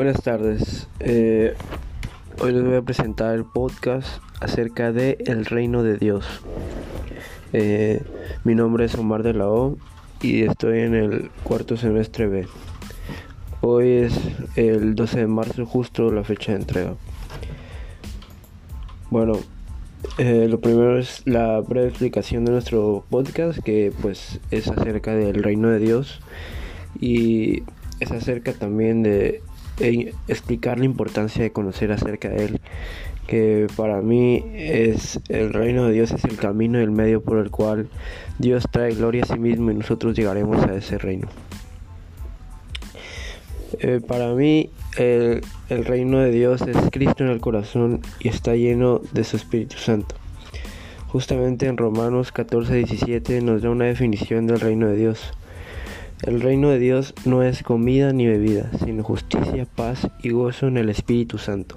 Buenas tardes. Eh, hoy les voy a presentar el podcast acerca de el reino de Dios. Eh, mi nombre es Omar de la O y estoy en el cuarto semestre B. Hoy es el 12 de marzo, justo la fecha de entrega. Bueno, eh, lo primero es la breve explicación de nuestro podcast, que pues es acerca del reino de Dios y es acerca también de explicar la importancia de conocer acerca de él, que para mí es el reino de Dios es el camino y el medio por el cual Dios trae gloria a sí mismo y nosotros llegaremos a ese reino. Eh, para mí el, el reino de Dios es Cristo en el corazón y está lleno de su Espíritu Santo. Justamente en Romanos 14, 17 nos da una definición del reino de Dios. El reino de Dios no es comida ni bebida, sino justicia, paz y gozo en el Espíritu Santo.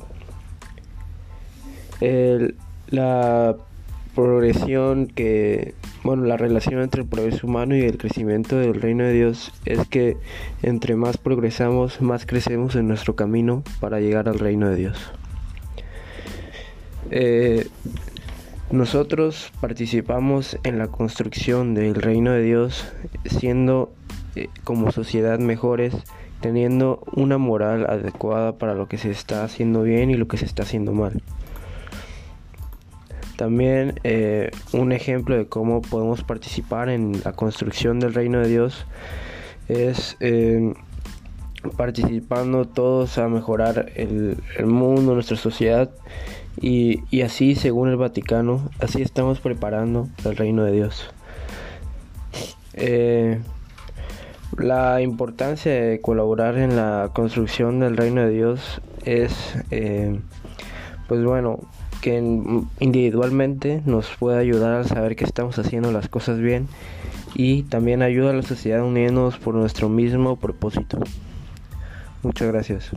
la progresión que, bueno, la relación entre el progreso humano y el crecimiento del reino de Dios es que entre más progresamos, más crecemos en nuestro camino para llegar al reino de Dios. Eh, nosotros participamos en la construcción del reino de Dios siendo eh, como sociedad mejores, teniendo una moral adecuada para lo que se está haciendo bien y lo que se está haciendo mal. También eh, un ejemplo de cómo podemos participar en la construcción del reino de Dios es eh, participando todos a mejorar el, mundo, nuestra sociedad y, y, así, según el Vaticano, así estamos preparando el reino de Dios. La importancia de colaborar en la construcción del reino de Dios es, eh, pues bueno, que individualmente nos puede ayudar a saber que estamos haciendo las cosas bien y también ayuda a la sociedad a unirnos por nuestro mismo propósito. Muchas gracias.